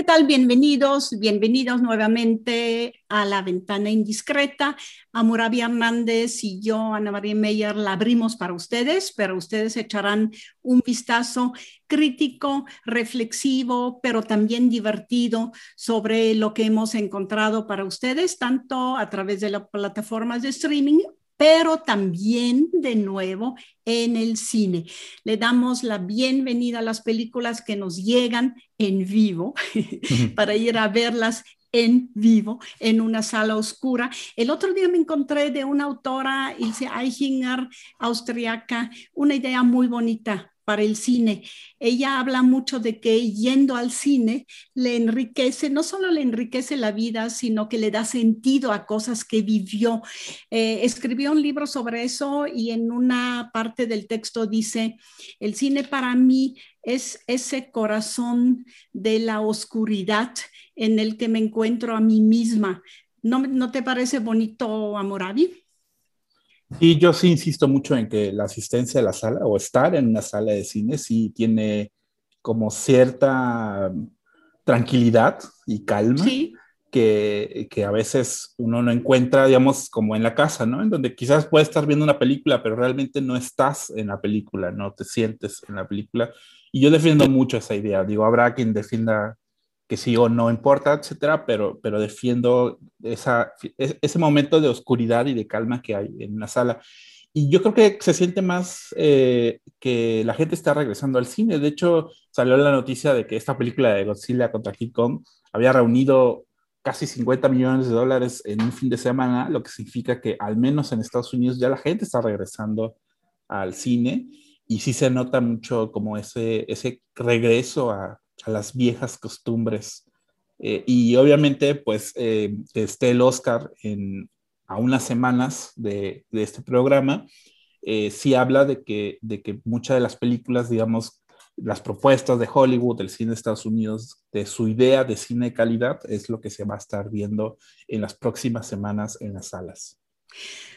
¿Qué tal? Bienvenidos, bienvenidos nuevamente a La Ventana Indiscreta. Amurabi Hernández y yo, Ana María Meyer, la abrimos para ustedes, pero ustedes echarán un vistazo crítico, reflexivo, pero también divertido sobre lo que hemos encontrado para ustedes, tanto a través de las plataformas de streaming pero también de nuevo en el cine. Le damos la bienvenida a las películas que nos llegan en vivo para ir a verlas en vivo, en una sala oscura. El otro día me encontré de una autora, Ilse Eichinger, austriaca, una idea muy bonita para el cine. Ella habla mucho de que yendo al cine le enriquece, no solo le enriquece la vida, sino que le da sentido a cosas que vivió. Eh, escribió un libro sobre eso y en una parte del texto dice, el cine para mí es ese corazón de la oscuridad en el que me encuentro a mí misma. ¿No, ¿no te parece bonito, Amoravi? Y yo sí insisto mucho en que la asistencia a la sala o estar en una sala de cine sí tiene como cierta tranquilidad y calma que, que, a veces uno no encuentra, digamos, como en la casa, ¿no? En donde quizás puedes estar viendo una película, pero realmente no estás en la película, no te sientes en la película. Y yo defiendo mucho esa idea. Digo, habrá quien defienda que sí o no importa, etcétera, pero, pero defiendo esa, ese momento de oscuridad y de calma que hay en la sala. Y yo creo que se siente más eh, que la gente está regresando al cine. De hecho, salió la noticia de que esta película de Godzilla contra King Kong había reunido casi 50 millones de dólares en un fin de semana, lo que significa que al menos en Estados Unidos ya la gente está regresando al cine y sí se nota mucho como ese, ese regreso a, a las viejas costumbres. Eh, y obviamente, pues, eh, esté el Oscar en, a unas semanas de, este programa, eh, sí habla de que, de que muchas de las películas, digamos, las propuestas de Hollywood, del cine de Estados Unidos, de su idea de cine de calidad, es lo que se va a estar viendo en las próximas semanas en las salas.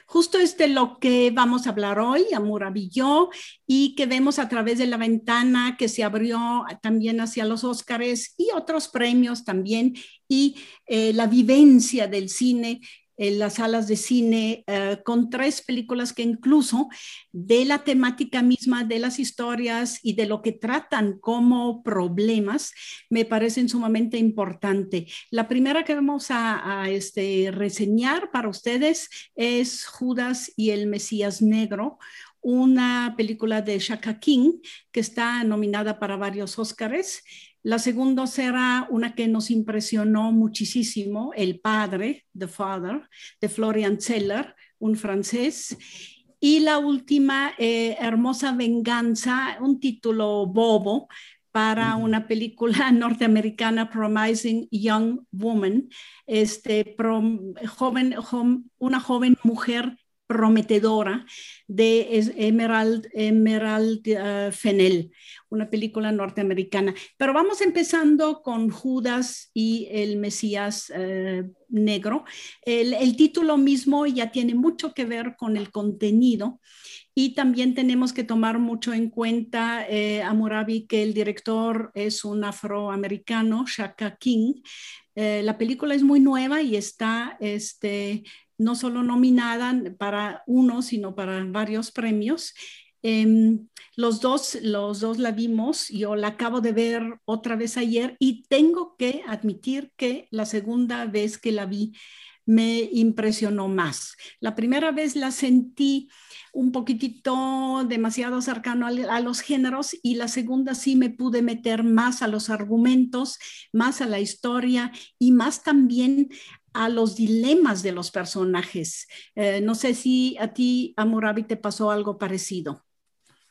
Justo es de lo que vamos a hablar hoy, Amurabillo, y que vemos a través de la ventana que se abrió también hacia los Óscares y otros premios también, y eh, la vivencia del cine en las salas de cine eh, con tres películas que incluso de la temática misma de las historias y de lo que tratan como problemas me parecen sumamente importante. La primera que vamos a, este, reseñar para ustedes es Judas y el Mesías Negro, una película de Shaka King que está nominada para varios Óscares. La segunda será una que nos impresionó muchísimo, El Padre, The Father, de Florian Zeller, un francés. Y la última, eh, Hermosa Venganza, un título bobo para una película norteamericana, Promising Young Woman, este, joven, una joven mujer prometedora de Emerald, Emerald uh, una película norteamericana. Pero vamos empezando con Judas y el Mesías uh, negro. El, el, título mismo ya tiene mucho que ver con el contenido. Y también tenemos que tomar mucho en cuenta eh, a Murabi que el director es un afroamericano, Shaka King. Eh, la película es muy nueva y está este, no solo nominada para uno, sino para varios premios. Em, los, dos, los dos la vimos, yo la acabo de ver otra vez ayer y tengo que admitir que la segunda vez que la vi me impresionó más. La primera vez la sentí un poquitito demasiado cercano a, a, los géneros y la segunda sí me pude meter más a los argumentos, más a la historia y más también a los dilemas de los personajes. Eh, no sé si a ti, Amurabi, te pasó algo parecido.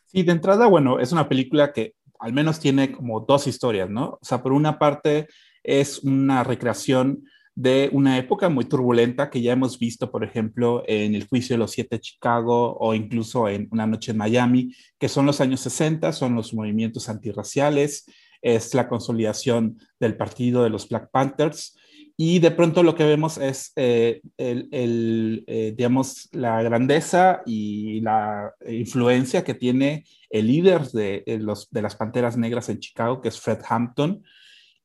Sí, de entrada, bueno, es una película que al menos tiene como dos historias, ¿no? O sea, por una parte es una recreación de una época muy turbulenta que ya hemos visto, por ejemplo, en el juicio de los siete de Chicago o incluso en Una noche en Miami, que son los años 60, son los movimientos antirraciales, es la consolidación del partido de los Black Panthers. Y de pronto lo que vemos es, eh, el, eh, digamos, la grandeza y la influencia que tiene el líder de, eh, los, de las Panteras Negras en Chicago, que es Fred Hampton.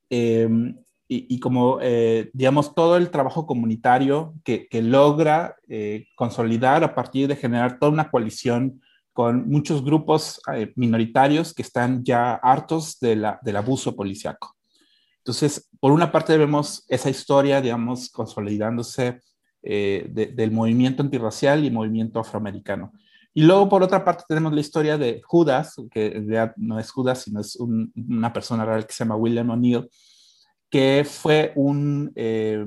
Em, y, como, eh, digamos, todo el trabajo comunitario que, logra eh, consolidar a partir de generar toda una coalición con muchos grupos eh, minoritarios que están ya hartos de la, del abuso policiaco. Entonces, por una parte vemos esa historia, digamos, consolidándose del movimiento antirracial y movimiento afroamericano. Y luego, por otra parte, tenemos la historia de Judas, que en no es Judas, sino es una persona real que se llama William O'Neill, que fue un eh,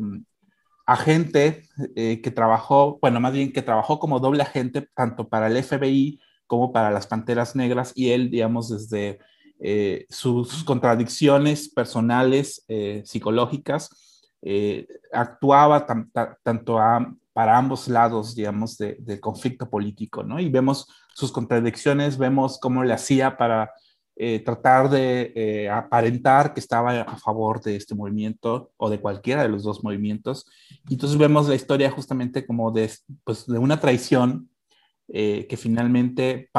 agente eh, que trabajó, bueno, más bien que trabajó como doble agente tanto para el FBI como para las Panteras Negras y él, digamos, desde eh, sus, contradicciones personales, psicológicas, actuaba tanto para ambos lados, digamos, del conflicto político, ¿no? Y vemos sus contradicciones, vemos cómo le hacía para eh, tratar de eh, aparentar que estaba a favor de este movimiento o de cualquiera de los dos movimientos. Y entonces vemos la historia justamente como de, pues, de una traición eh, que finalmente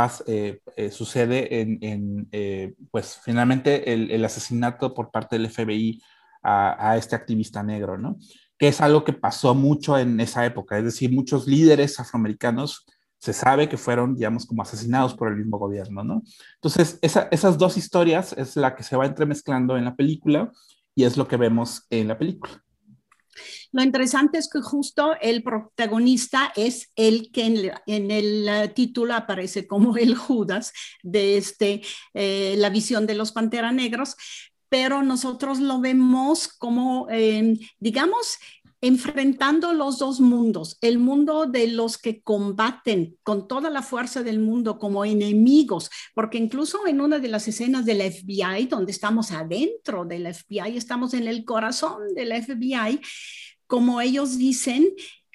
sucede en, pues finalmente el, el, asesinato por parte del FBI a, a, este activista negro, ¿no? Que es algo que pasó mucho en esa época, es decir, muchos líderes afroamericanos se sabe que fueron, digamos, como asesinados por el mismo gobierno, ¿no? Entonces, esas dos historias es la que se va entremezclando en la película y es lo que vemos en la película. Lo interesante es que justo el protagonista es el que en, el eh, título aparece como el Judas de este, eh, la visión de los Pantera Negros, pero nosotros lo vemos como, eh, digamos, enfrentando los dos mundos, el mundo de los que combaten con toda la fuerza del mundo como enemigos, porque incluso en una de las escenas del FBI, donde estamos adentro del FBI, estamos en el corazón del FBI, como ellos dicen,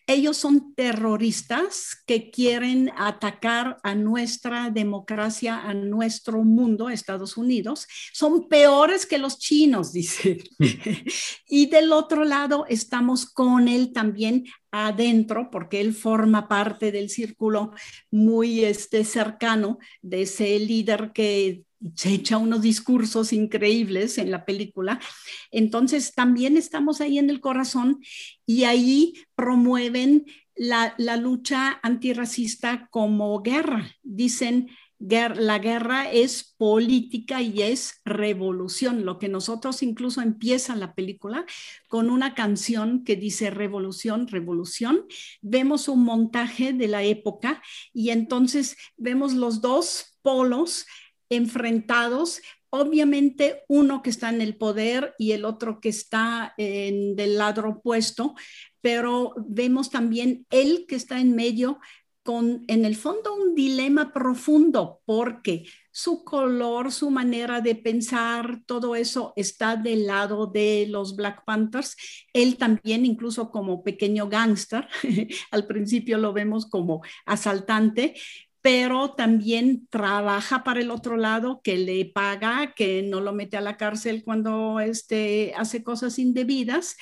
ellos son terroristas que quieren atacar a nuestra democracia, a nuestro mundo, Estados Unidos. Son peores que los chinos, dice. y del otro lado estamos con él también adentro, porque él forma parte del círculo muy este, cercano de ese líder que se echa unos discursos increíbles en la película. Entonces, también estamos ahí en el corazón y ahí promueven la, lucha antirracista como guerra. Dicen, la guerra es política y es revolución, lo que nosotros incluso empieza la película con una canción que dice revolución, revolución. Vemos un montaje de la época y entonces vemos los dos polos enfrentados, obviamente uno que está en el poder y el otro que está en, del lado opuesto, pero vemos también él que está en medio con en el fondo un dilema profundo porque su color, su manera de pensar, todo eso está del lado de los Black Panthers. Él también, incluso como pequeño gángster, al principio lo vemos como asaltante, pero también trabaja para el otro lado, que le paga, que no lo mete a la cárcel cuando este, hace cosas indebidas.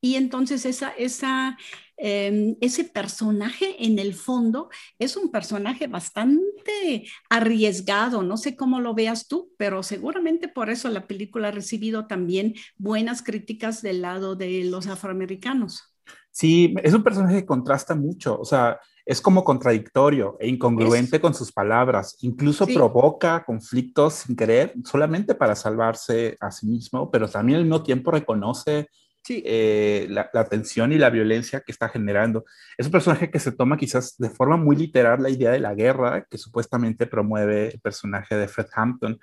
Y entonces esa, esa, em, ese personaje en el fondo es un personaje bastante arriesgado. No sé cómo lo veas tú, pero seguramente por eso la película ha recibido también buenas críticas del lado de los afroamericanos. Sí, es un personaje que contrasta mucho. O sea, es como contradictorio e incongruente con sus palabras, incluso provoca conflictos sin querer, solamente para salvarse a sí mismo, pero también al mismo tiempo reconoce eh, la, tensión y la violencia que está generando. Es un personaje que se toma quizás de forma muy literal la idea de la guerra que supuestamente promueve el personaje de Fred Hampton.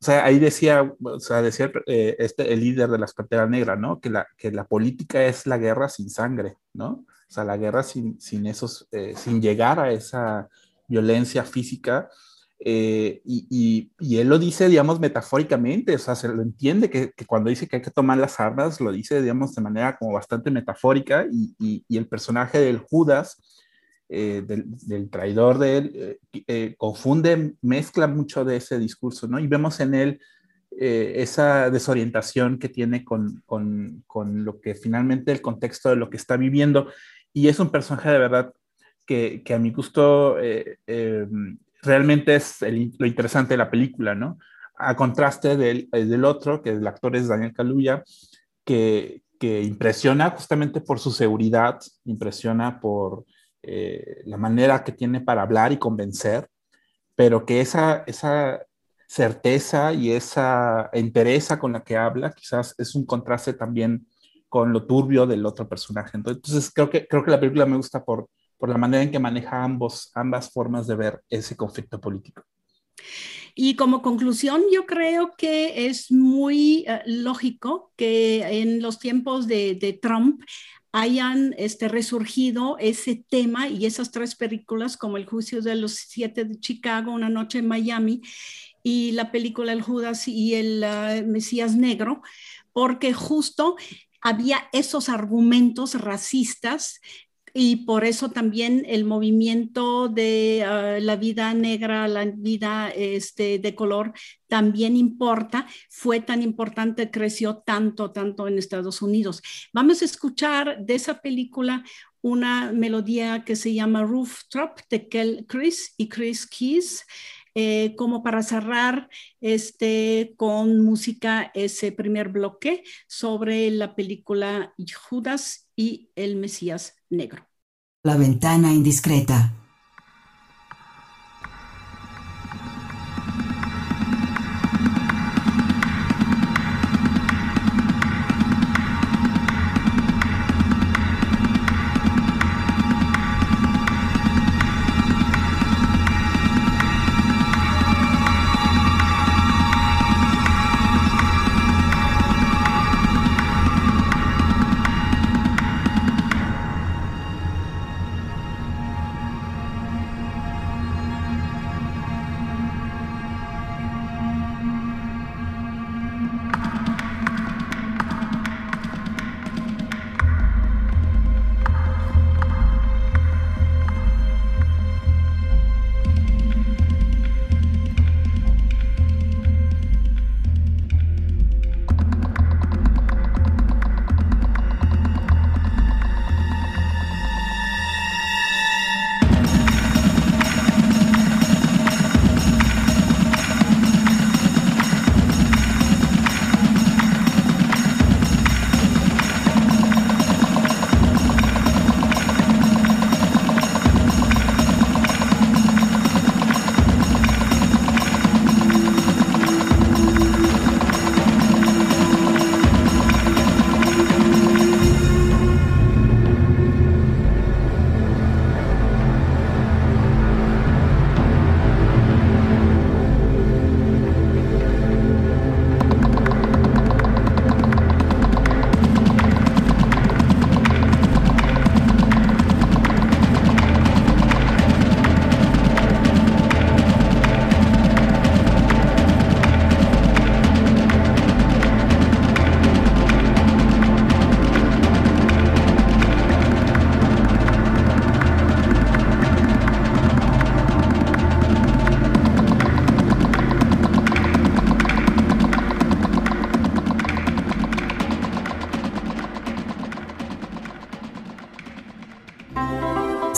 O sea, ahí decía, o sea, decía eh, este, el líder de las Panteras Negras, ¿no? Que la, que la política es la guerra sin sangre, ¿no? O sea, la guerra sin, sin esos, eh, sin llegar a esa violencia física, Eh, y, él lo dice, digamos, metafóricamente, o sea, se lo entiende que, cuando dice que hay que tomar las armas, lo dice, digamos, de manera como bastante metafórica y, el personaje del Judas, eh, del, traidor de él, eh, confunde, mezcla mucho de ese discurso, ¿no? Y vemos en él esa desorientación que tiene con, con, con, lo que finalmente el contexto de lo que está viviendo. Y es un personaje de verdad que, que a mi gusto realmente es lo interesante de la película, ¿no? A contraste del, eh, del otro, que el actor es Daniel Kaluuya, que, que impresiona justamente por su seguridad, impresiona por eh, la manera que tiene para hablar y convencer, pero que esa, esa certeza y esa entereza con la que habla quizás es un contraste también con lo turbio del otro personaje. Entonces creo que, creo que la película me gusta por, por la manera en que maneja ambos, ambas formas de ver ese conflicto político. Y como conclusión, yo creo que es muy eh, lógico que en los tiempos de, Trump hayan este, resurgido ese tema y esas tres películas como El juicio de los siete de Chicago, Una noche en Miami y la película El Judas y el eh, Mesías Negro, porque justo había esos argumentos racistas y por eso también el movimiento de ah, la vida negra, la vida este, de color también importa, fue tan importante, creció tanto, tanto en Estados Unidos. Vamos a escuchar de esa película una melodía que se llama Rooftop de Kel Chris y Chris Keys. Eh, como para cerrar este, con música ese primer bloque sobre la película Judas y el Mesías Negro. La ventana indiscreta.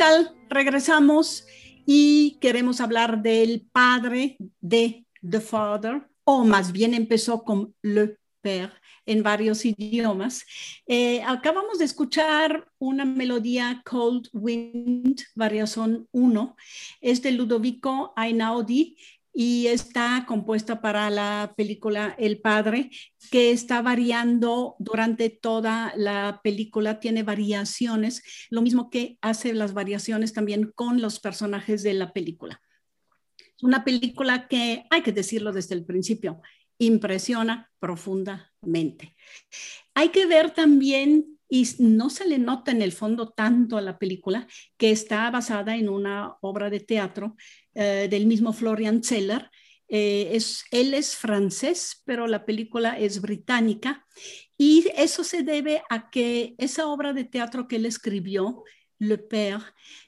Tal? Regresamos y queremos hablar del padre de The Father, o más bien empezó con Le Père en varios idiomas. Eh, acabamos de escuchar una melodía Cold Wind, variación 1, es de Ludovico Einaudi y está compuesta para la película El Padre, que está variando durante toda la película, tiene variaciones, lo mismo que hace las variaciones también con los personajes de la película. Es una película que, hay que decirlo desde el principio, impresiona profundamente. Hay que ver también y no se le nota en el fondo tanto a la película que está basada en una obra de teatro eh, del mismo Florian Zeller. Eh, es, él es francés, pero la película es británica y eso se debe a que esa obra de teatro que él escribió, Le Père,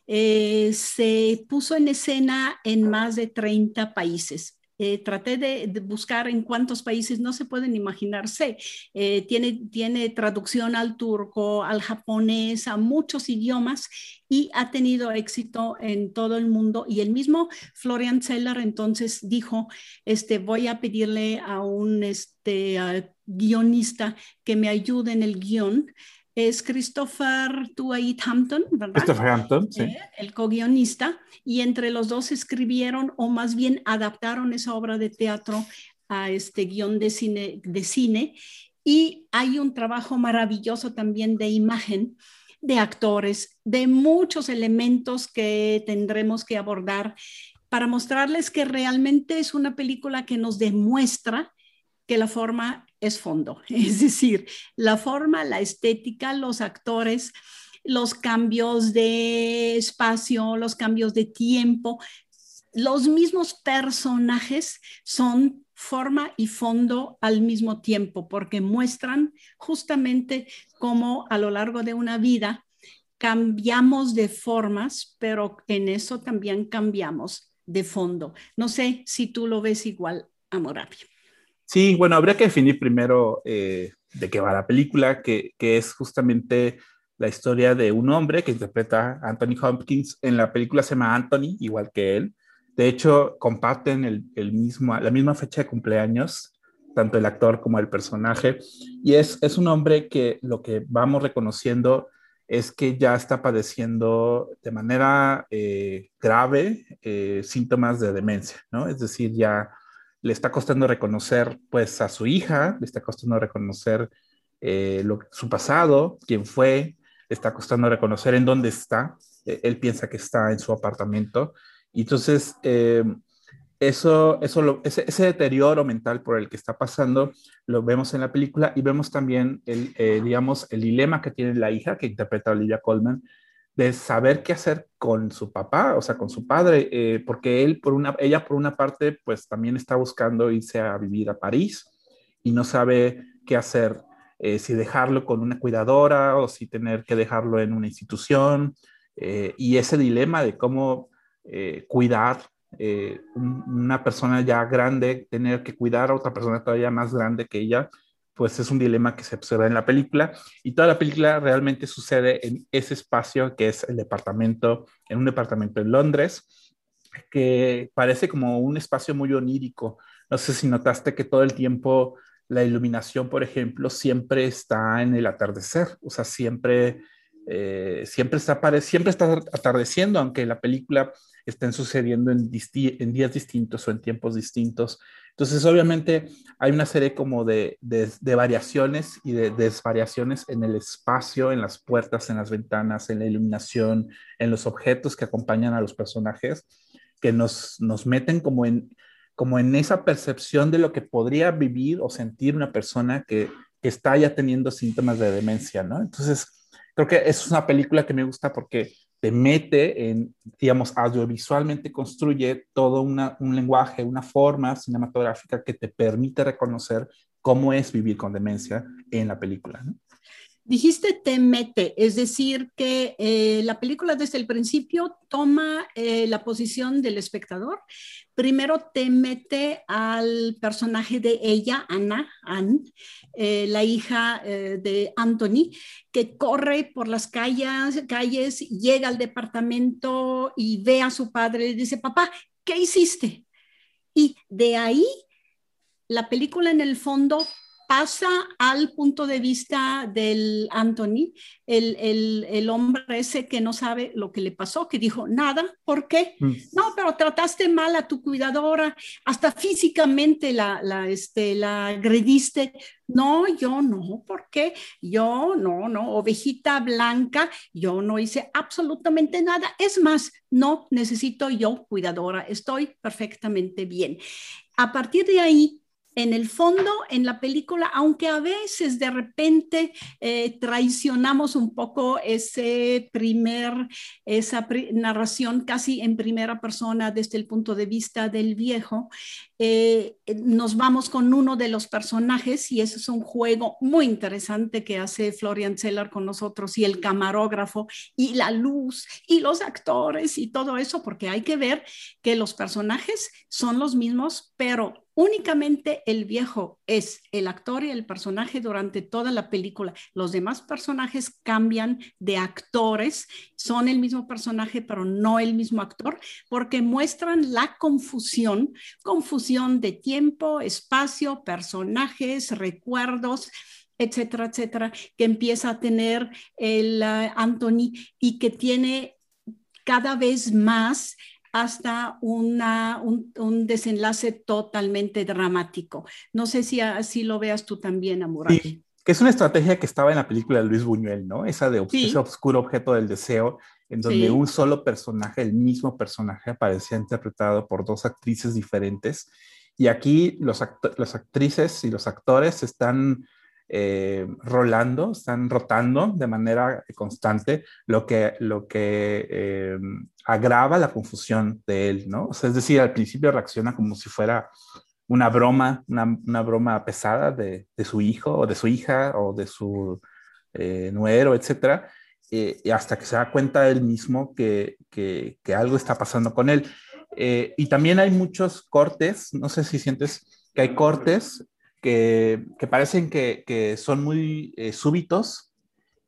eh, se puso en escena en más de 30 países. Eh, traté de, buscar en cuántos países no se pueden imaginarse. Eh, tiene, tiene traducción al turco, al japonés, a muchos idiomas y ha tenido éxito en todo el mundo. Y el mismo Florian Zeller entonces dijo, este, voy a pedirle a un este, guionista que me ayude en el guion es Christopher Tuait Hampton, ¿verdad? Christopher Hampton, sí. Eh, el co-guionista, y entre los dos escribieron o más bien adaptaron esa obra de teatro a este guion de cine, de cine. Y hay un trabajo maravilloso también de imagen, de actores, de muchos elementos que tendremos que abordar para mostrarles que realmente es una película que nos demuestra que la forma es fondo, es decir, la forma, la estética, los actores, los cambios de espacio, los cambios de tiempo, los mismos personajes son forma y fondo al mismo tiempo, porque muestran justamente cómo a lo largo de una vida cambiamos de formas, pero en eso también cambiamos de fondo. No sé si tú lo ves igual, Amorabi. Sí, bueno, habría que definir primero eh, de qué va la película, que, que, es justamente la historia de un hombre que interpreta a Anthony Hopkins. En la película se llama Anthony, igual que él. De hecho, comparten el, el mismo, la misma fecha de cumpleaños, tanto el actor como el personaje. Y es, es un hombre que lo que vamos reconociendo es que ya está padeciendo de manera eh, grave eh, síntomas de demencia, ¿no? Es decir, ya le está costando reconocer pues a su hija, le está costando reconocer eh, su pasado, quién fue, le está costando reconocer en dónde está. Eh, él piensa que está en su apartamento. Y entonces, eh, eso, eso ese, ese, deterioro mental por el que está pasando lo vemos en la película y vemos también el, digamos, el dilema que tiene la hija que interpreta Olivia Colman de saber qué hacer con su papá, o sea, con su padre, eh, porque él por una, ella por una parte, pues también está buscando irse a vivir a París y no sabe qué hacer, eh, si dejarlo con una cuidadora o si tener que dejarlo en una institución, eh, y ese dilema de cómo cuidar una persona ya grande, tener que cuidar a otra persona todavía más grande que ella, pues es un dilema que se observa en la película y toda la película realmente sucede en ese espacio que es el departamento, en un departamento en Londres, que parece como un espacio muy onírico. No sé si notaste que todo el tiempo la iluminación, por ejemplo, siempre está en el atardecer, o sea, siempre, eh, siempre, está, siempre está atardeciendo, aunque la película estén sucediendo en, en días distintos o en tiempos distintos. Entonces, obviamente, hay una serie como de, de, variaciones y de desvariaciones en el espacio, en las puertas, en las ventanas, en la iluminación, en los objetos que acompañan a los personajes, que nos, nos meten como en, como en esa percepción de lo que podría vivir o sentir una persona que, que está ya teniendo síntomas de demencia, ¿no? Entonces, creo que es una película que me gusta porque te mete en, digamos, audiovisualmente construye todo un lenguaje, una forma cinematográfica que te permite reconocer cómo es vivir con demencia en la película. Dijiste te mete, es decir, que eh, la película desde el principio toma eh, la posición del espectador. Primero te mete al personaje de ella, Ana, Anne, eh, la hija de Anthony, que corre por las calles, calles, llega al departamento y ve a su padre y dice, papá, ¿qué hiciste? Y de ahí la película en el fondo pasa al punto de vista del Anthony, el, hombre ese que no sabe lo que le pasó, que dijo, nada, ¿por qué? Mm. No, pero trataste mal a tu cuidadora, hasta físicamente la, la, este, la agrediste. No, yo no, ¿por qué? Yo no, no, ovejita blanca, yo no hice absolutamente nada. Es más, no necesito yo cuidadora, estoy perfectamente bien. A partir de ahí, en el fondo, en la película, aunque a veces de repente eh, traicionamos un poco ese primer, esa narración casi en primera persona desde el punto de vista del viejo, eh, nos vamos con uno de los personajes y eso es un juego muy interesante que hace Florian Zeller con nosotros y el camarógrafo y la luz y los actores y todo eso, porque hay que ver que los personajes son los mismos, pero únicamente el viejo es el actor y el personaje durante toda la película. Los demás personajes cambian de actores, son el mismo personaje, pero no el mismo actor, porque muestran la confusión, confusión de tiempo, espacio, personajes, recuerdos etcétera, etcétera, que empieza a tener el uh, Anthony y que tiene cada vez más hasta una, un, desenlace totalmente dramático. No sé si así lo veas tú también, Amor. Sí, que es una estrategia que estaba en la película de Luis Buñuel, ¿no? Esa de ese oscuro objeto del deseo, en donde un solo personaje, el mismo personaje, aparecía interpretado por dos actrices diferentes. Y aquí los, las actrices y los actores están eh, rolando, están rotando de manera constante, lo que, lo que eh, agrava la confusión de él, ¿no? es decir, al principio reacciona como si fuera una broma, una, broma pesada de, su hijo o de su hija o de su eh, nuero, etcétera, y hasta que se da cuenta él mismo que, que, algo está pasando con él. y también hay muchos cortes, no sé si sientes que hay cortes que, parecen que, son muy eh, súbitos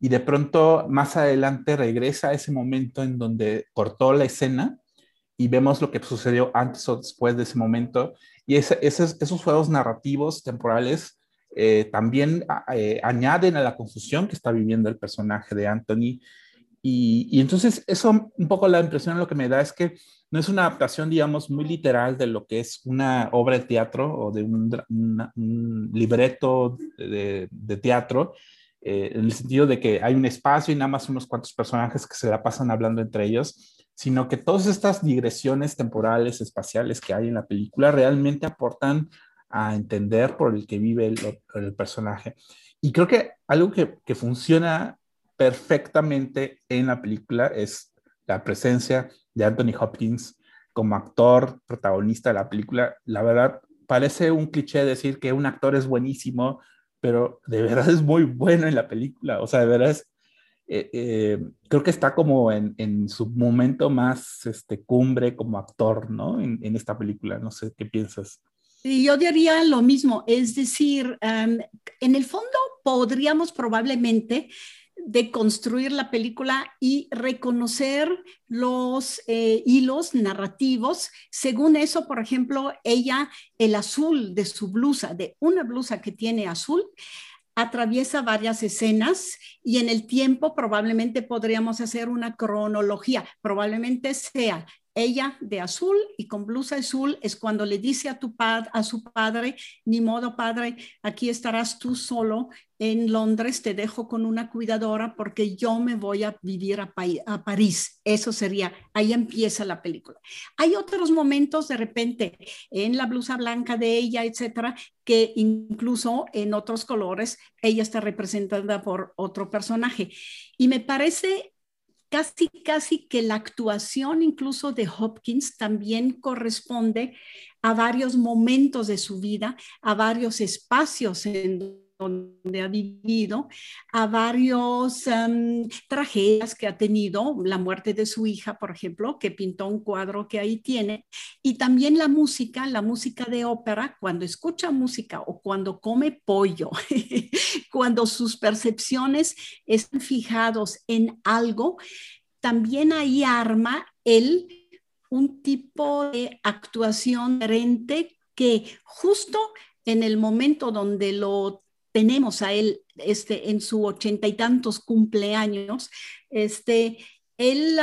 y de pronto más adelante regresa a ese momento en donde cortó la escena y vemos lo que sucedió antes o después de ese momento. Y esos juegos narrativos temporales eh, también eh, añaden a la confusión que está viviendo el personaje de Anthony. Y, entonces eso un poco la impresión lo que me da es que no es una adaptación, digamos, muy literal de lo que es una obra de teatro o de un, libreto de, teatro, eh, en el sentido de que hay un espacio y nada más unos cuantos personajes que se la pasan hablando entre ellos, sino que todas estas digresiones temporales, espaciales que hay en la película realmente aportan a entender por el que vive el, personaje. Y creo que algo que funciona perfectamente en la película es la presencia de Anthony Hopkins como actor protagonista de la película, la verdad parece un cliché decir que un actor es buenísimo, pero de verdad es muy bueno en la película. O sea, de verdad es, eh, eh, creo que está como en, su momento más este, cumbre como actor, ¿no? En, en esta película. No sé qué piensas. Yo diría lo mismo, es decir, em, en el fondo podríamos probablemente de construir la película y reconocer los eh, hilos narrativos. Según eso, por ejemplo, ella, el azul de su blusa, de una blusa que tiene azul, atraviesa varias escenas y en el tiempo probablemente podríamos hacer una cronología. Probablemente sea ella de azul y con blusa azul es cuando le dice a, tu a su padre, ni modo padre, aquí estarás tú solo en Londres, te dejo con una cuidadora porque yo me voy a vivir a, a París. Eso sería, ahí empieza la película. Hay otros momentos de repente en la blusa blanca de ella, etcétera, que incluso en otros colores ella está representada por otro personaje. Y me parece casi, casi que la actuación incluso de Hopkins también corresponde a varios momentos de su vida, a varios espacios en donde ha vivido, a varios um, tragedias que ha tenido, la muerte de su hija, por ejemplo, que pintó un cuadro que ahí tiene, y también la música, la música de ópera, cuando escucha música o cuando come pollo, cuando sus percepciones están fijados en algo, también ahí arma él un tipo de actuación diferente que justo en el momento donde lo tenemos a él este, en su ochenta y tantos cumpleaños, este, él,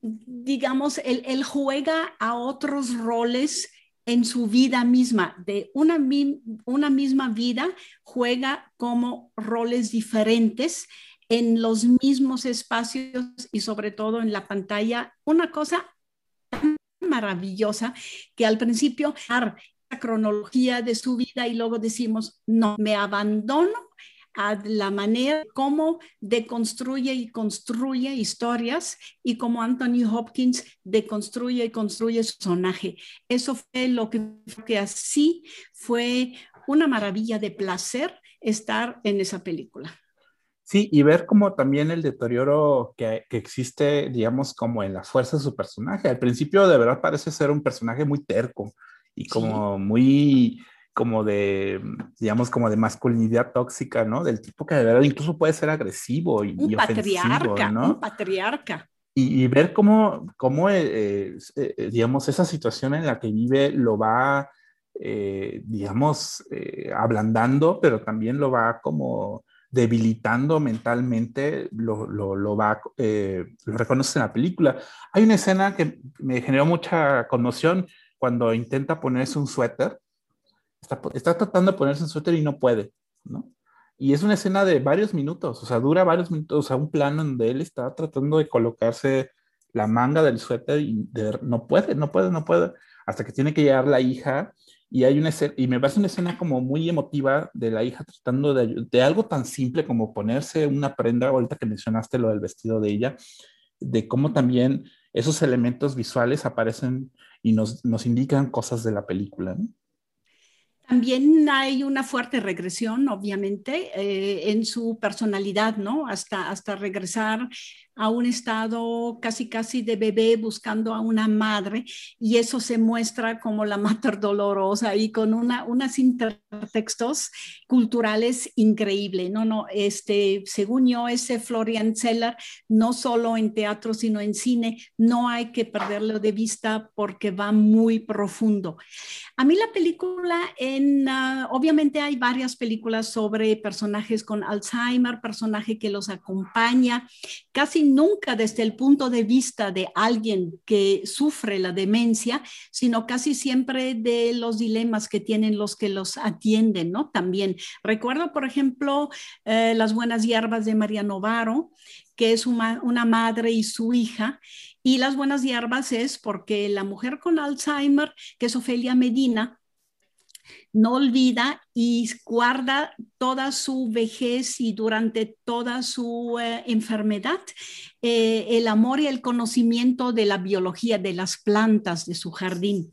digamos, él, juega a otros roles en su vida misma, de una, una misma vida, juega como roles diferentes en los mismos espacios y sobre todo en la pantalla. Una cosa maravillosa que al principio la cronología de su vida y luego decimos, no, me abandono a la manera como deconstruye y construye historias y como Anthony Hopkins deconstruye y construye su personaje. Eso fue lo que, que así fue una maravilla de placer estar en esa película. Sí, y ver como también el deterioro que, que, existe, digamos, como en la fuerza de su personaje. Al principio de verdad parece ser un personaje muy terco y como muy, como de, digamos, como de masculinidad tóxica, ¿no? Del tipo que de verdad incluso puede ser agresivo y, un patriarca, ¿no? Un patriarca. Y, ver cómo, cómo eh, eh, eh, digamos, esa situación en la que vive lo va, digamos, ablandando, pero también lo va como debilitando mentalmente, lo, lo, lo va, eh, lo reconoce en la película. Hay una escena que me generó mucha conmoción cuando intenta ponerse un suéter. Está, está, tratando de ponerse un suéter y no puede, ¿no? Y es una escena de varios minutos, o sea, dura varios minutos, o sea, un plano donde él está tratando de colocarse la manga del suéter y no puede, no puede, no puede, hasta que tiene que llegar la hija y hay una escena, y me parece una escena como muy emotiva de la hija tratando de, de algo tan simple como ponerse una prenda, ahorita que mencionaste lo del vestido de ella, de cómo también esos elementos visuales aparecen y nos, nos indican cosas de la película. También hay una fuerte regresión, obviamente, eh, en su personalidad, ¿no? Hasta, hasta regresar a un estado casi casi de bebé buscando a una madre y eso se muestra como la mater dolorosa y con una, unas intertextos culturales increíble. No, no, este, según yo, ese Florian Zeller, no solo en teatro, sino en cine, no hay que perderlo de vista porque va muy profundo. A mí la película, en, ah, obviamente hay varias películas sobre personajes con Alzheimer, personaje que los acompaña, casi nunca desde el punto de vista de alguien que sufre la demencia, sino casi siempre de los dilemas que tienen los que los atienden, ¿no? También recuerdo, por ejemplo, eh, Las Buenas Hierbas de María Novaro, que es una, una madre y su hija, y Las Buenas Hierbas es porque la mujer con Alzheimer, que es Ofelia Medina, no olvida y guarda toda su vejez y durante toda su eh, enfermedad eh, el amor y el conocimiento de la biología de las plantas de su jardín.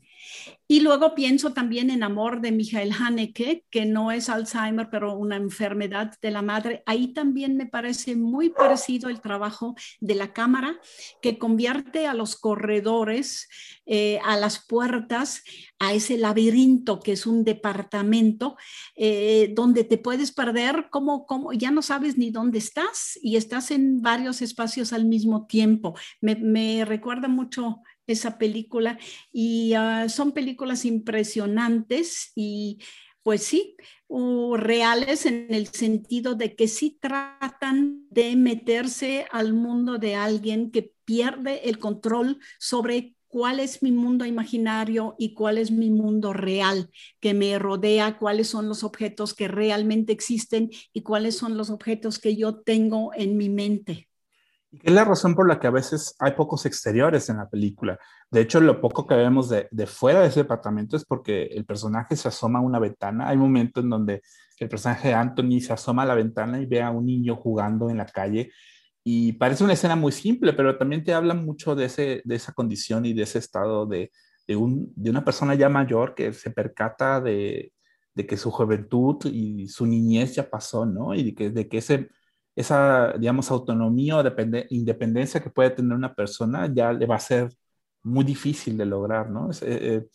Y luego pienso también en Amor de Michael Haneke, que no es Alzheimer, pero una enfermedad de la madre. Ahí también me parece muy parecido el trabajo de la cámara, que convierte a los corredores, eh, a las puertas, a ese laberinto que es un departamento eh, donde te puedes perder como, como ya no sabes ni dónde estás y estás en varios espacios al mismo tiempo. Me, me recuerda mucho esa película y ah, son películas impresionantes y pues sí, reales en el sentido de que sí tratan de meterse al mundo de alguien que pierde el control sobre cuál es mi mundo imaginario y cuál es mi mundo real que me rodea, cuáles son los objetos que realmente existen y cuáles son los objetos que yo tengo en mi mente. Y es la razón por la que a veces hay pocos exteriores en la película. De hecho, lo poco que vemos de, fuera de ese departamento es porque el personaje se asoma a una ventana. Hay momentos en donde el personaje de Anthony se asoma a la ventana y ve a un niño jugando en la calle. Y parece una escena muy simple, pero también te habla mucho de, ese, de esa condición y de ese estado de, de, un, de una persona ya mayor que se percata de, de que su juventud y su niñez ya pasó, ¿no? Y de que, de que ese, esa, digamos, autonomía o independencia que puede tener una persona ya le va a ser muy difícil de lograr, ¿no? Eh, eh,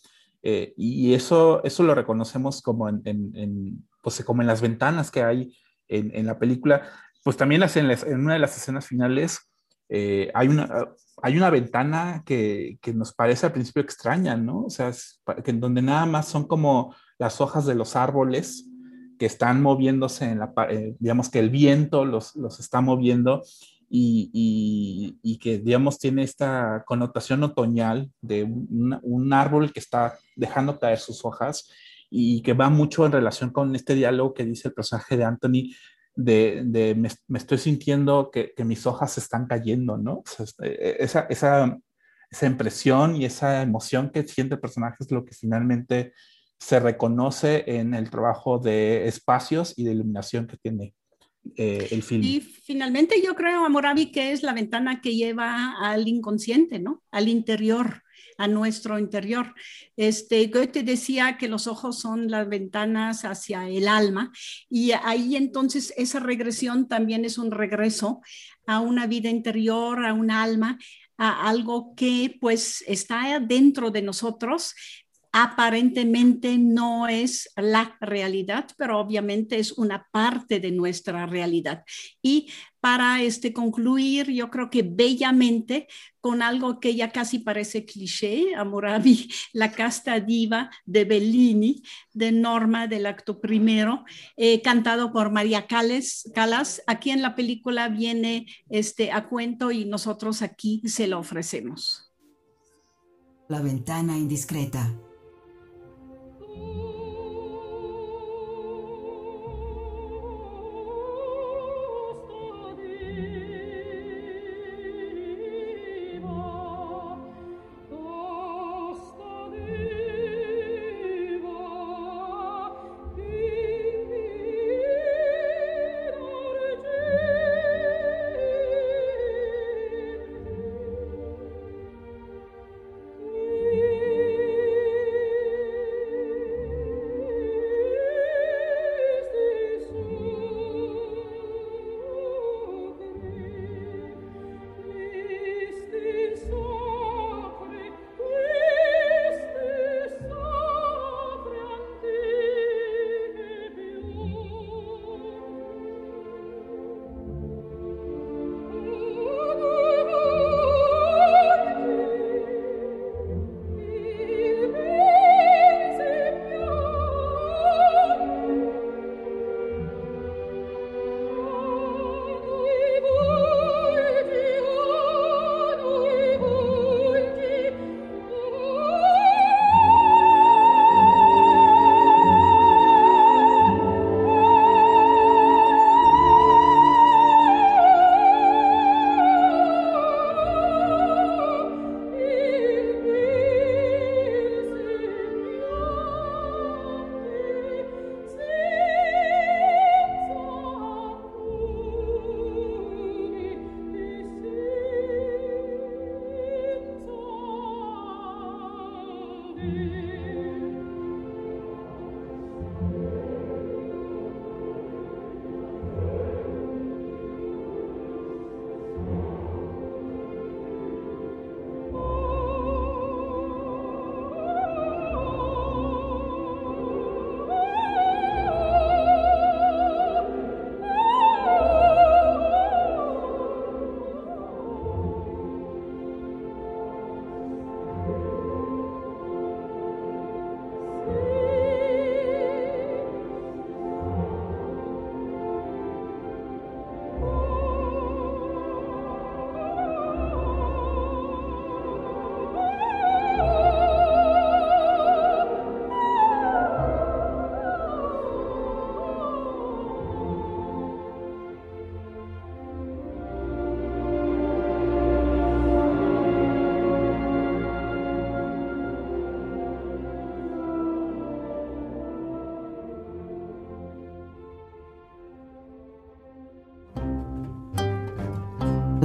eh, y eso, eso lo reconocemos como en, en, pues, como en las ventanas que hay en, en la película. Pues también en, en, una de las escenas finales hay, una, hay una ventana que, que, nos parece al principio extraña, ¿no? O sea, que en donde nada más son como las hojas de los árboles que están moviéndose en la, digamos que el viento los, los está moviendo y, que, digamos, tiene esta connotación otoñal de un, árbol que está dejando caer sus hojas y que va mucho en relación con este diálogo que dice el personaje de Anthony de, me, estoy sintiendo que, mis hojas están cayendo, ¿no? Este, esa, esa, esa impresión y esa emoción que siente el personaje es lo que finalmente se reconoce en el trabajo de espacios y de iluminación que tiene eh, el film. Y finalmente yo creo, Amoravi, que es la ventana que lleva al inconsciente, ¿no? Al interior, a nuestro interior. Este, Goethe decía que los ojos son las ventanas hacia el alma y ahí entonces esa regresión también es un regreso a una vida interior, a un alma, a algo que pues está dentro de nosotros, aparentemente no es la realidad, pero obviamente es una parte de nuestra realidad. Y para este concluir, yo creo que bellamente con algo que ya casi parece cliché, Amoravi, la casta diva de Bellini, de Norma del acto primero, eh, cantado por María Calas. Aquí en la película viene este a cuento y nosotros aquí se lo ofrecemos. La ventana indiscreta. Ooh.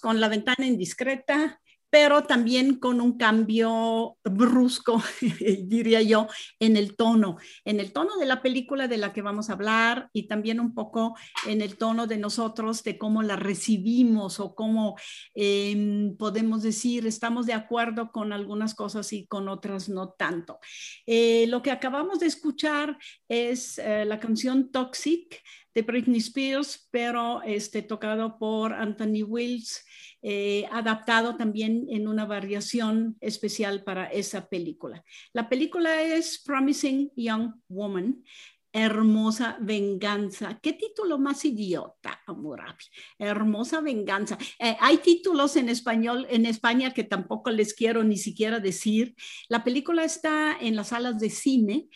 Con la ventana indiscreta, pero también con un cambio brusco, diría yo, en el tono, en el tono de la película de la que vamos a hablar y también un poco en el tono de nosotros, de cómo la recibimos o cómo em, podemos decir, estamos de acuerdo con algunas cosas y con otras no tanto. Eh, lo que acabamos de escuchar es eh, la canción Toxic de Britney Spears, pero este, tocado por Anthony Wills, eh, adaptado también en una variación especial para esa película. La película es Promising Young Woman, Hermosa Venganza. ¿Qué título más idiota, Amurabi? Hermosa Venganza. Eh, hay títulos en español en España que tampoco les quiero ni siquiera decir. La película está en las salas de cine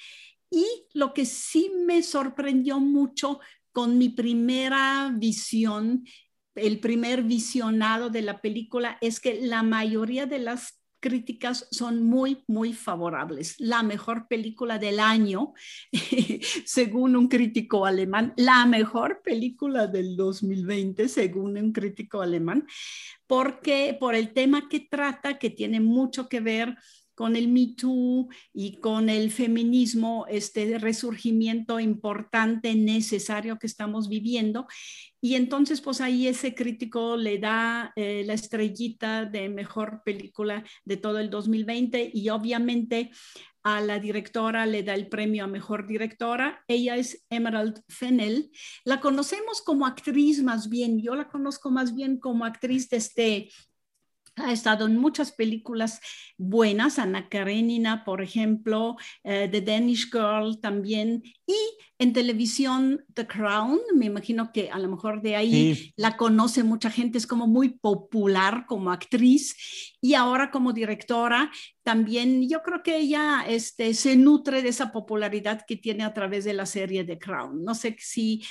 y lo que sí me sorprendió mucho con mi primera visión, el primer visionado de la película, es que la mayoría de las críticas son muy, muy favorables. La mejor película del año, según un crítico alemán, la mejor película del 2020, según un crítico alemán, porque por el tema que trata, que tiene mucho que ver con el Me Too y con el feminismo, este resurgimiento importante, necesario que estamos viviendo. Y entonces, pues ahí ese crítico le da eh, la estrellita de mejor película de todo el 2020 y obviamente a la directora le da el premio a mejor directora. Ella es Emerald Fennell. La conocemos como actriz más bien, yo la conozco más bien como actriz de este ha estado en muchas películas buenas, Ana Karenina, por ejemplo, eh, The Danish Girl también, y en televisión The Crown, me imagino que a lo mejor de ahí la conoce mucha gente, es como muy popular como actriz, y ahora como directora también yo creo que ella este, se nutre de esa popularidad que tiene a través de la serie The Crown. No sé si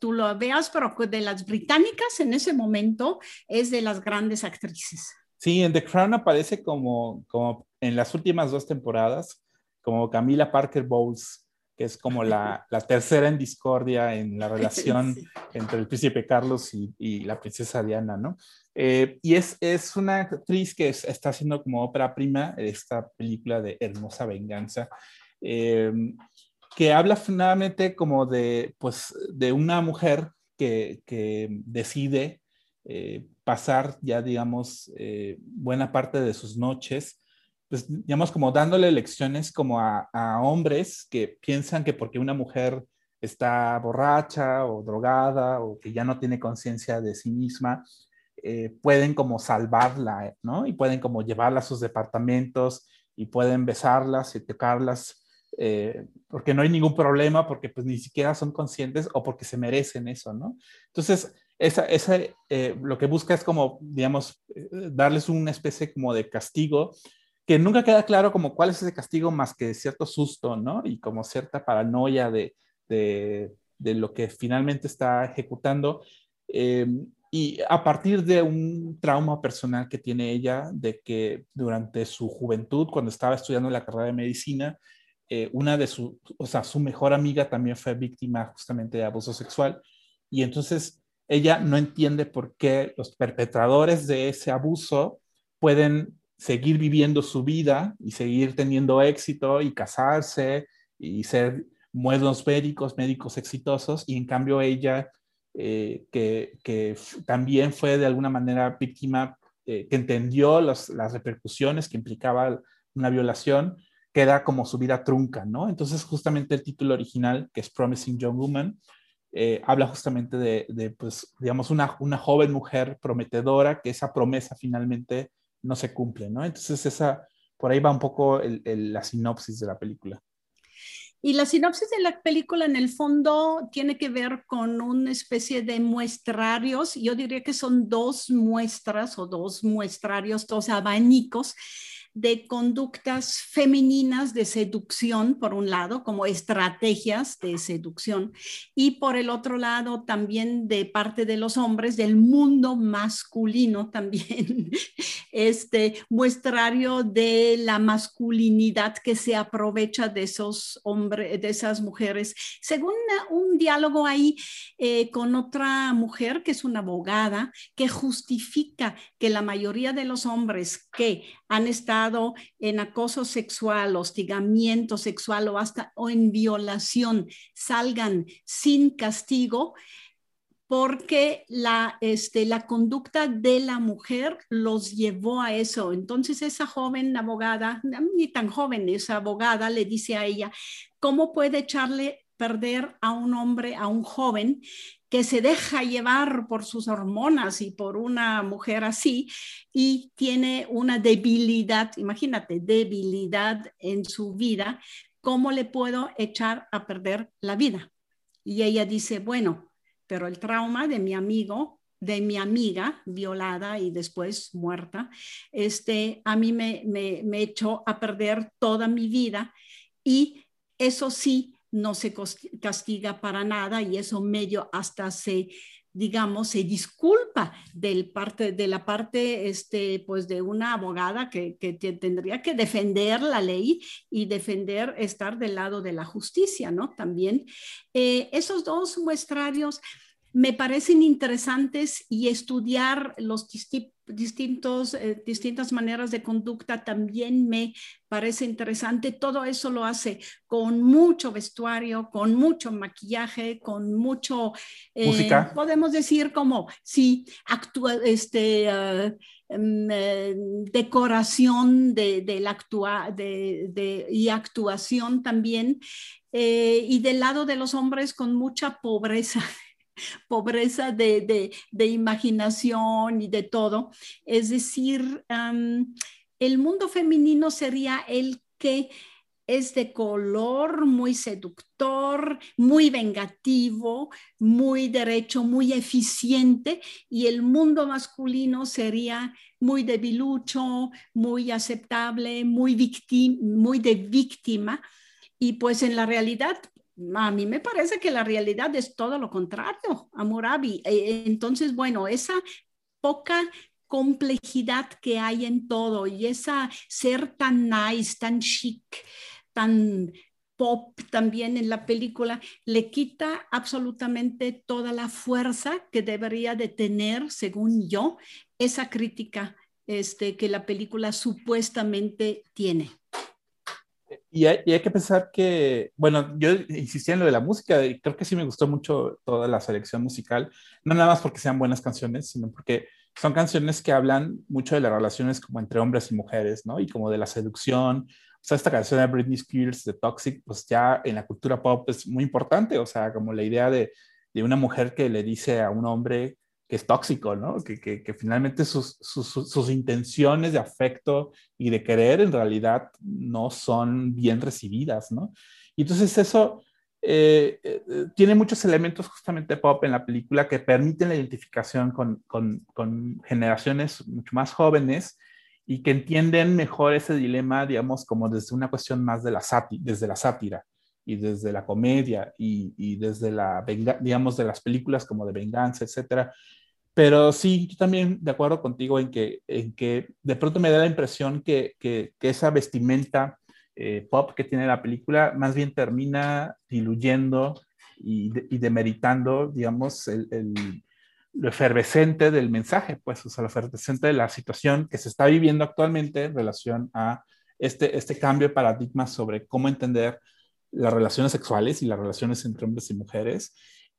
tú lo veas, pero de las británicas en ese momento es de las grandes actrices. Sí, en The Crown aparece como, como en las últimas dos temporadas, como Camila Parker Bowles, que es como la, la tercera en discordia en la relación entre el príncipe Carlos y, y la princesa Diana, ¿no? Eh, y es, es, una actriz que está haciendo como ópera prima esta película de Hermosa Venganza, eh, que habla finalmente como de, pues, de una mujer que, que decide eh, pasar ya, digamos, eh, buena parte de sus noches, pues, digamos, como dándole lecciones como a, hombres que piensan que porque una mujer está borracha o drogada o que ya no tiene conciencia de sí misma, eh, pueden como salvarla, ¿no? Y pueden como llevarla a sus departamentos y pueden besarlas y tocarlas porque no hay ningún problema, porque pues ni siquiera son conscientes o porque se merecen eso, ¿no? Entonces, esa, esa eh, lo que busca es como, digamos, eh, darles una especie como de castigo que nunca queda claro como cuál es ese castigo más que cierto susto, ¿no? Y como cierta paranoia de, de, lo que finalmente está ejecutando. y a partir de un trauma personal que tiene ella, de que durante su juventud, cuando estaba estudiando la carrera de medicina, eh, una de su, o sea, su mejor amiga también fue víctima justamente de abuso sexual y entonces ella no entiende por qué los perpetradores de ese abuso pueden seguir viviendo su vida y seguir teniendo éxito y casarse y ser buenos médicos, médicos exitosos, y en cambio ella, eh, que, que, también fue de alguna manera víctima, eh, que entendió las repercusiones que implicaba una violación, queda como su vida trunca, ¿no? Entonces, justamente el título original, que es Promising Young Woman, eh, habla justamente de, pues, digamos, una, una joven mujer prometedora, que esa promesa finalmente no se cumple, ¿no? Entonces, esa, por ahí va un poco la sinopsis de la película. Y la sinopsis de la película en el fondo tiene que ver con una especie de muestrarios, yo diría que son dos muestras o dos muestrarios, dos abanicos de conductas femeninas de seducción, por un lado, como estrategias de seducción, y por el otro lado también de parte de los hombres, del mundo masculino también, este muestrario de la masculinidad que se aprovecha de esos hombres, de esas mujeres. Según un diálogo ahí eh, con otra mujer que es una abogada, que justifica que la mayoría de los hombres que han estado en acoso sexual, hostigamiento sexual o hasta o en violación salgan sin castigo porque la, este, la conducta de la mujer los llevó a eso. Entonces esa joven abogada, ni tan joven, esa abogada le dice a ella, ¿cómo puede echarle perder a un hombre, a un joven que se deja llevar por sus hormonas y por una mujer así y tiene una debilidad, imagínate, debilidad en su vida, ¿cómo le puedo echar a perder la vida? Y ella dice, bueno, pero el trauma de mi amigo de mi amiga violada y después muerta, este, a mí me, me, me echó a perder toda mi vida y eso sí, no se castiga para nada y eso medio hasta se digamos, se disculpa del parte, de la parte, este, pues, de una abogada que, tendría que defender la ley y defender, estar del lado de la justicia, ¿no? También eh, esos dos muestrarios me parecen interesantes y estudiar los distintos, eh, distintas maneras de conducta también me parece interesante. Todo eso lo hace con mucho vestuario, con mucho maquillaje, con mucho... Eh, Música. Podemos decir como, sí, actúa, este... Ah, em, eh, decoración de, de la actua de, de, y actuación también, y del lado de los hombres con mucha pobreza pobreza de, imaginación y de todo. Es decir, el mundo femenino sería el que es de color muy seductor, muy vengativo, muy derecho, muy eficiente, y el mundo masculino sería muy debilucho, muy aceptable, muy, muy de víctima. Y pues en la realidad a mí me parece que la realidad es todo lo contrario, Amurabi. E, entonces, bueno, esa poca complejidad que hay en todo y esa ser tan nice, tan chic, tan pop también en la película, le quita absolutamente toda la fuerza que debería de tener, según yo, esa crítica este, que la película supuestamente tiene. Y hay, que pensar que, bueno, yo insistía en lo de la música y creo que sí me gustó mucho toda la selección musical, no nada más porque sean buenas canciones, sino porque son canciones que hablan mucho de las relaciones como entre hombres y mujeres, ¿no? Y como de la seducción. O sea, esta canción de Britney Spears, de Toxic, pues ya en la cultura pop es muy importante, o sea, como la idea de, de una mujer que le dice a un hombre que es tóxico, ¿no? Que, que, finalmente sus, sus, sus, intenciones de afecto y de querer en realidad no son bien recibidas, ¿no? Y entonces eso eh, eh, tiene muchos elementos justamente pop en la película que permiten la identificación con, con, con generaciones mucho más jóvenes y que entienden mejor ese dilema, digamos, como desde una cuestión más de la desde la sátira y desde la comedia y, y desde la, digamos, de las películas como de venganza, etcétera. Pero sí, yo también de acuerdo contigo en que, en que de pronto me da la impresión que, que, esa vestimenta eh, pop que tiene la película más bien termina diluyendo y, y demeritando, digamos, el, el, lo efervescente del mensaje, pues, o sea, lo efervescente de la situación que se está viviendo actualmente en relación a este, este cambio de paradigma sobre cómo entender las relaciones sexuales y las relaciones entre hombres y mujeres.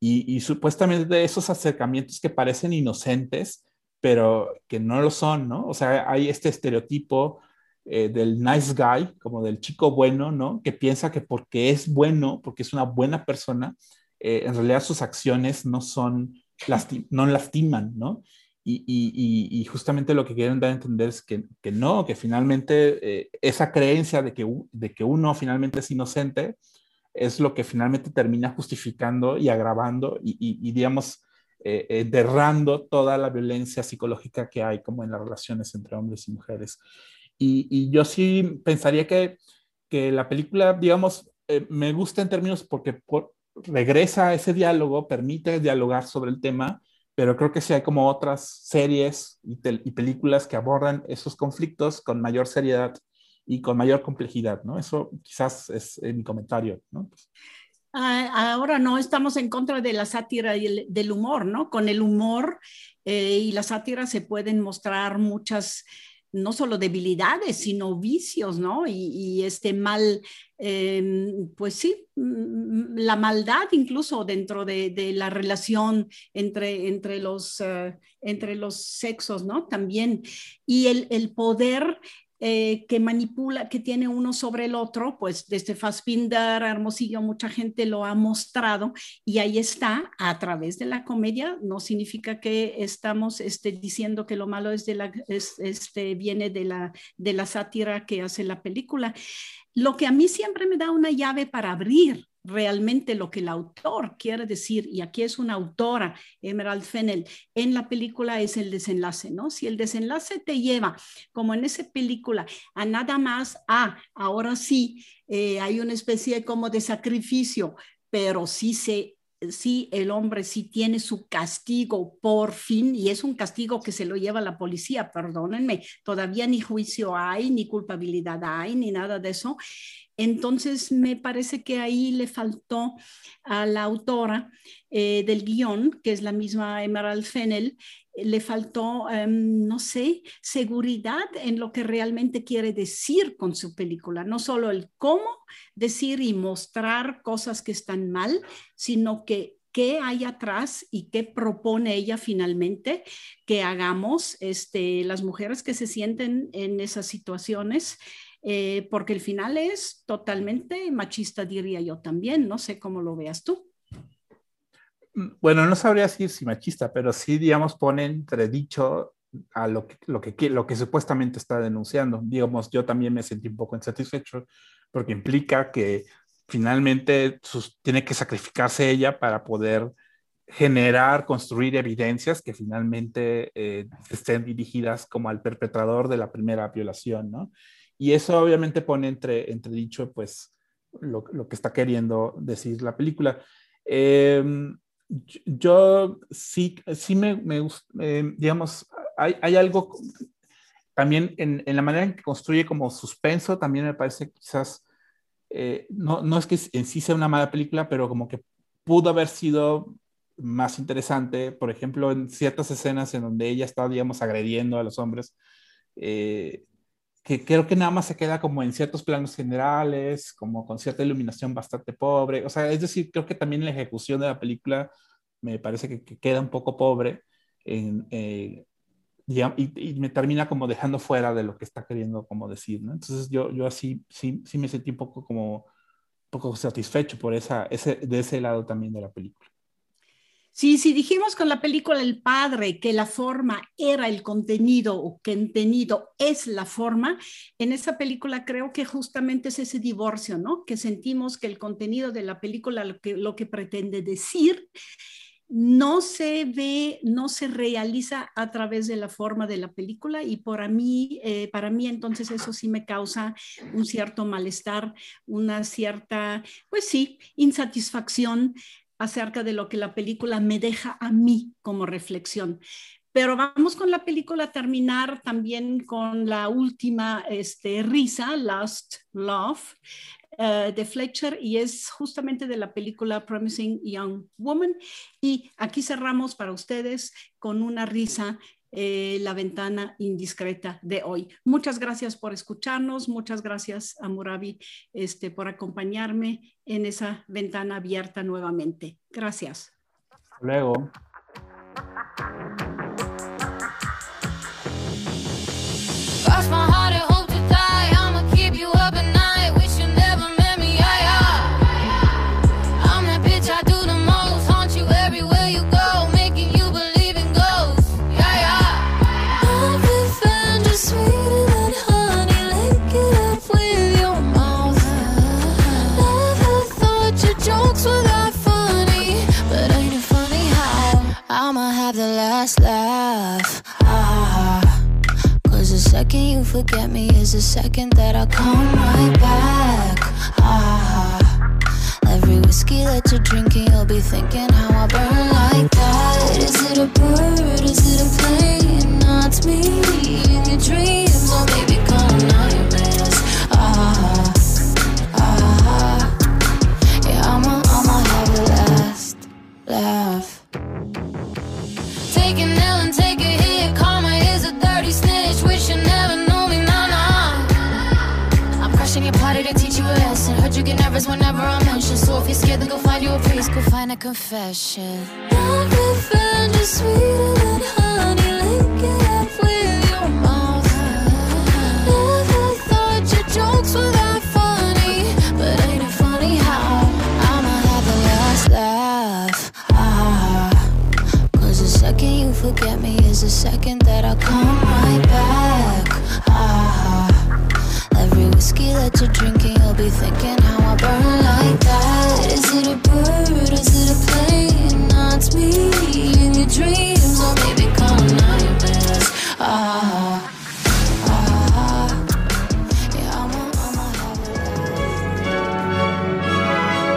Y, supuestamente de esos acercamientos que parecen inocentes, pero que no lo son, ¿no? O sea, hay este estereotipo eh, del nice guy, como del chico bueno, ¿no? Que piensa que porque es bueno, porque es una buena persona, eh, en realidad sus acciones no son, no lastiman, ¿no? Y, y, y, justamente lo que quieren dar a entender es que, que no, que finalmente eh, esa creencia de que, de que uno finalmente es inocente es lo que finalmente termina justificando y agravando y, digamos, eh, enterrando toda la violencia psicológica que hay como en las relaciones entre hombres y mujeres. Y, yo sí pensaría que, que la película, digamos, eh, me gusta en términos porque regresa a ese diálogo, permite dialogar sobre el tema, pero creo que sí hay como otras series y, películas que abordan esos conflictos con mayor seriedad y con mayor complejidad, ¿no? Eso quizás es mi comentario, ¿no? Ah, ahora no estamos en contra de la sátira y del humor, ¿no? Con el humor eh, y la sátira se pueden mostrar muchas no solo debilidades, sino vicios, ¿no? Y, este mal, em, pues sí, mm, la maldad incluso dentro de, la relación entre, entre, los, eh, entre los sexos, ¿no? También. Y el, el poder eh, que manipula, que tiene uno sobre el otro, pues desde Fassbinder, Hermosillo, mucha gente lo ha mostrado y ahí está a través de la comedia. No significa que estamos este, diciendo que lo malo es de la, este, viene de la, de la sátira que hace la película. Lo que a mí siempre me da una llave para abrir realmente lo que el autor quiere decir, y aquí es una autora, Emerald Fennel, en la película es el desenlace, ¿no? Si el desenlace te lleva, como en esa película, a nada más, a ahora sí, eh, hay una especie como de sacrificio, pero sí se sí el hombre sí tiene su castigo por fin, y es un castigo que se lo lleva la policía, perdónenme, todavía ni juicio hay, ni culpabilidad hay, ni nada de eso. Entonces, me parece que ahí le faltó a la autora eh, del guion, que es la misma Emerald Fennel, le faltó, em, no sé, seguridad en lo que realmente quiere decir con su película. No solo el cómo decir y mostrar cosas que están mal, sino que qué hay atrás y qué propone ella finalmente que hagamos este, las mujeres que se sienten en esas situaciones eh, porque el final es totalmente machista, diría yo también. No sé cómo lo veas tú. Bueno, no sabría decir si machista, pero sí, digamos, pone entredicho a lo que, lo que, lo que supuestamente está denunciando. Digamos, yo también me sentí un poco insatisfecho porque implica que finalmente tiene que sacrificarse ella para poder generar, construir evidencias que finalmente eh, estén dirigidas como al perpetrador de la primera violación, ¿no? Y eso obviamente pone entre, entre dicho, pues, lo, lo que está queriendo decir la película. Em, yo sí, sí me, me em, digamos, hay, hay, algo también en, en, la manera en que construye como suspenso, también me parece quizás, eh, no, no es que en sí sea una mala película, pero como que pudo haber sido más interesante, por ejemplo, en ciertas escenas en donde ella está, digamos, agrediendo a los hombres, eh, que creo que nada más se queda como en ciertos planos generales, como con cierta iluminación bastante pobre. O sea, es decir, creo que también la ejecución de la película me parece que, queda un poco pobre eh, y, me termina como dejando fuera de lo que está queriendo como decir, ¿no? Entonces yo, así sí, sí me sentí un poco como poco satisfecho por ese, de ese lado también de la película. Sí, si dijimos con la película El Padre que la forma era el contenido o que contenido es la forma, en esa película creo que justamente es ese divorcio, ¿no? Que sentimos que el contenido de la película, lo que, pretende decir, no se ve, no se realiza a través de la forma de la película y para mí, eh, para mí entonces eso sí me causa un cierto malestar, una cierta, pues sí, insatisfacción acerca de lo que la película me deja a mí como reflexión. Pero vamos con la película a terminar también con la última este, risa, Last Love, eh, de Fletcher, y es justamente de la película Promising Young Woman. Y aquí cerramos para ustedes con una risa eh, la ventana indiscreta de hoy. Muchas gracias por escucharnos, muchas gracias a Murabi este, por acompañarme en esa ventana abierta nuevamente. Gracias. Luego. Last laugh. Ah, Cause the second you forget me is the second that I come right back. Ah, Every whiskey that you're drinking, you'll be thinking how I burn like that. Is it a bird? Is it a plane? Not me in your dreams, or maybe come nightmares. Ah, you get nervous whenever I mention. So if you're scared, then go find you a priest, go find a confession. Love revenge is sweeter than honey. Link it up with your mouth. Never thought your jokes were that funny, but ain't it funny how I'ma have the last laugh? Ah, cause the second you forget me is the second that I come right back. Ah, every whiskey that you're drinking,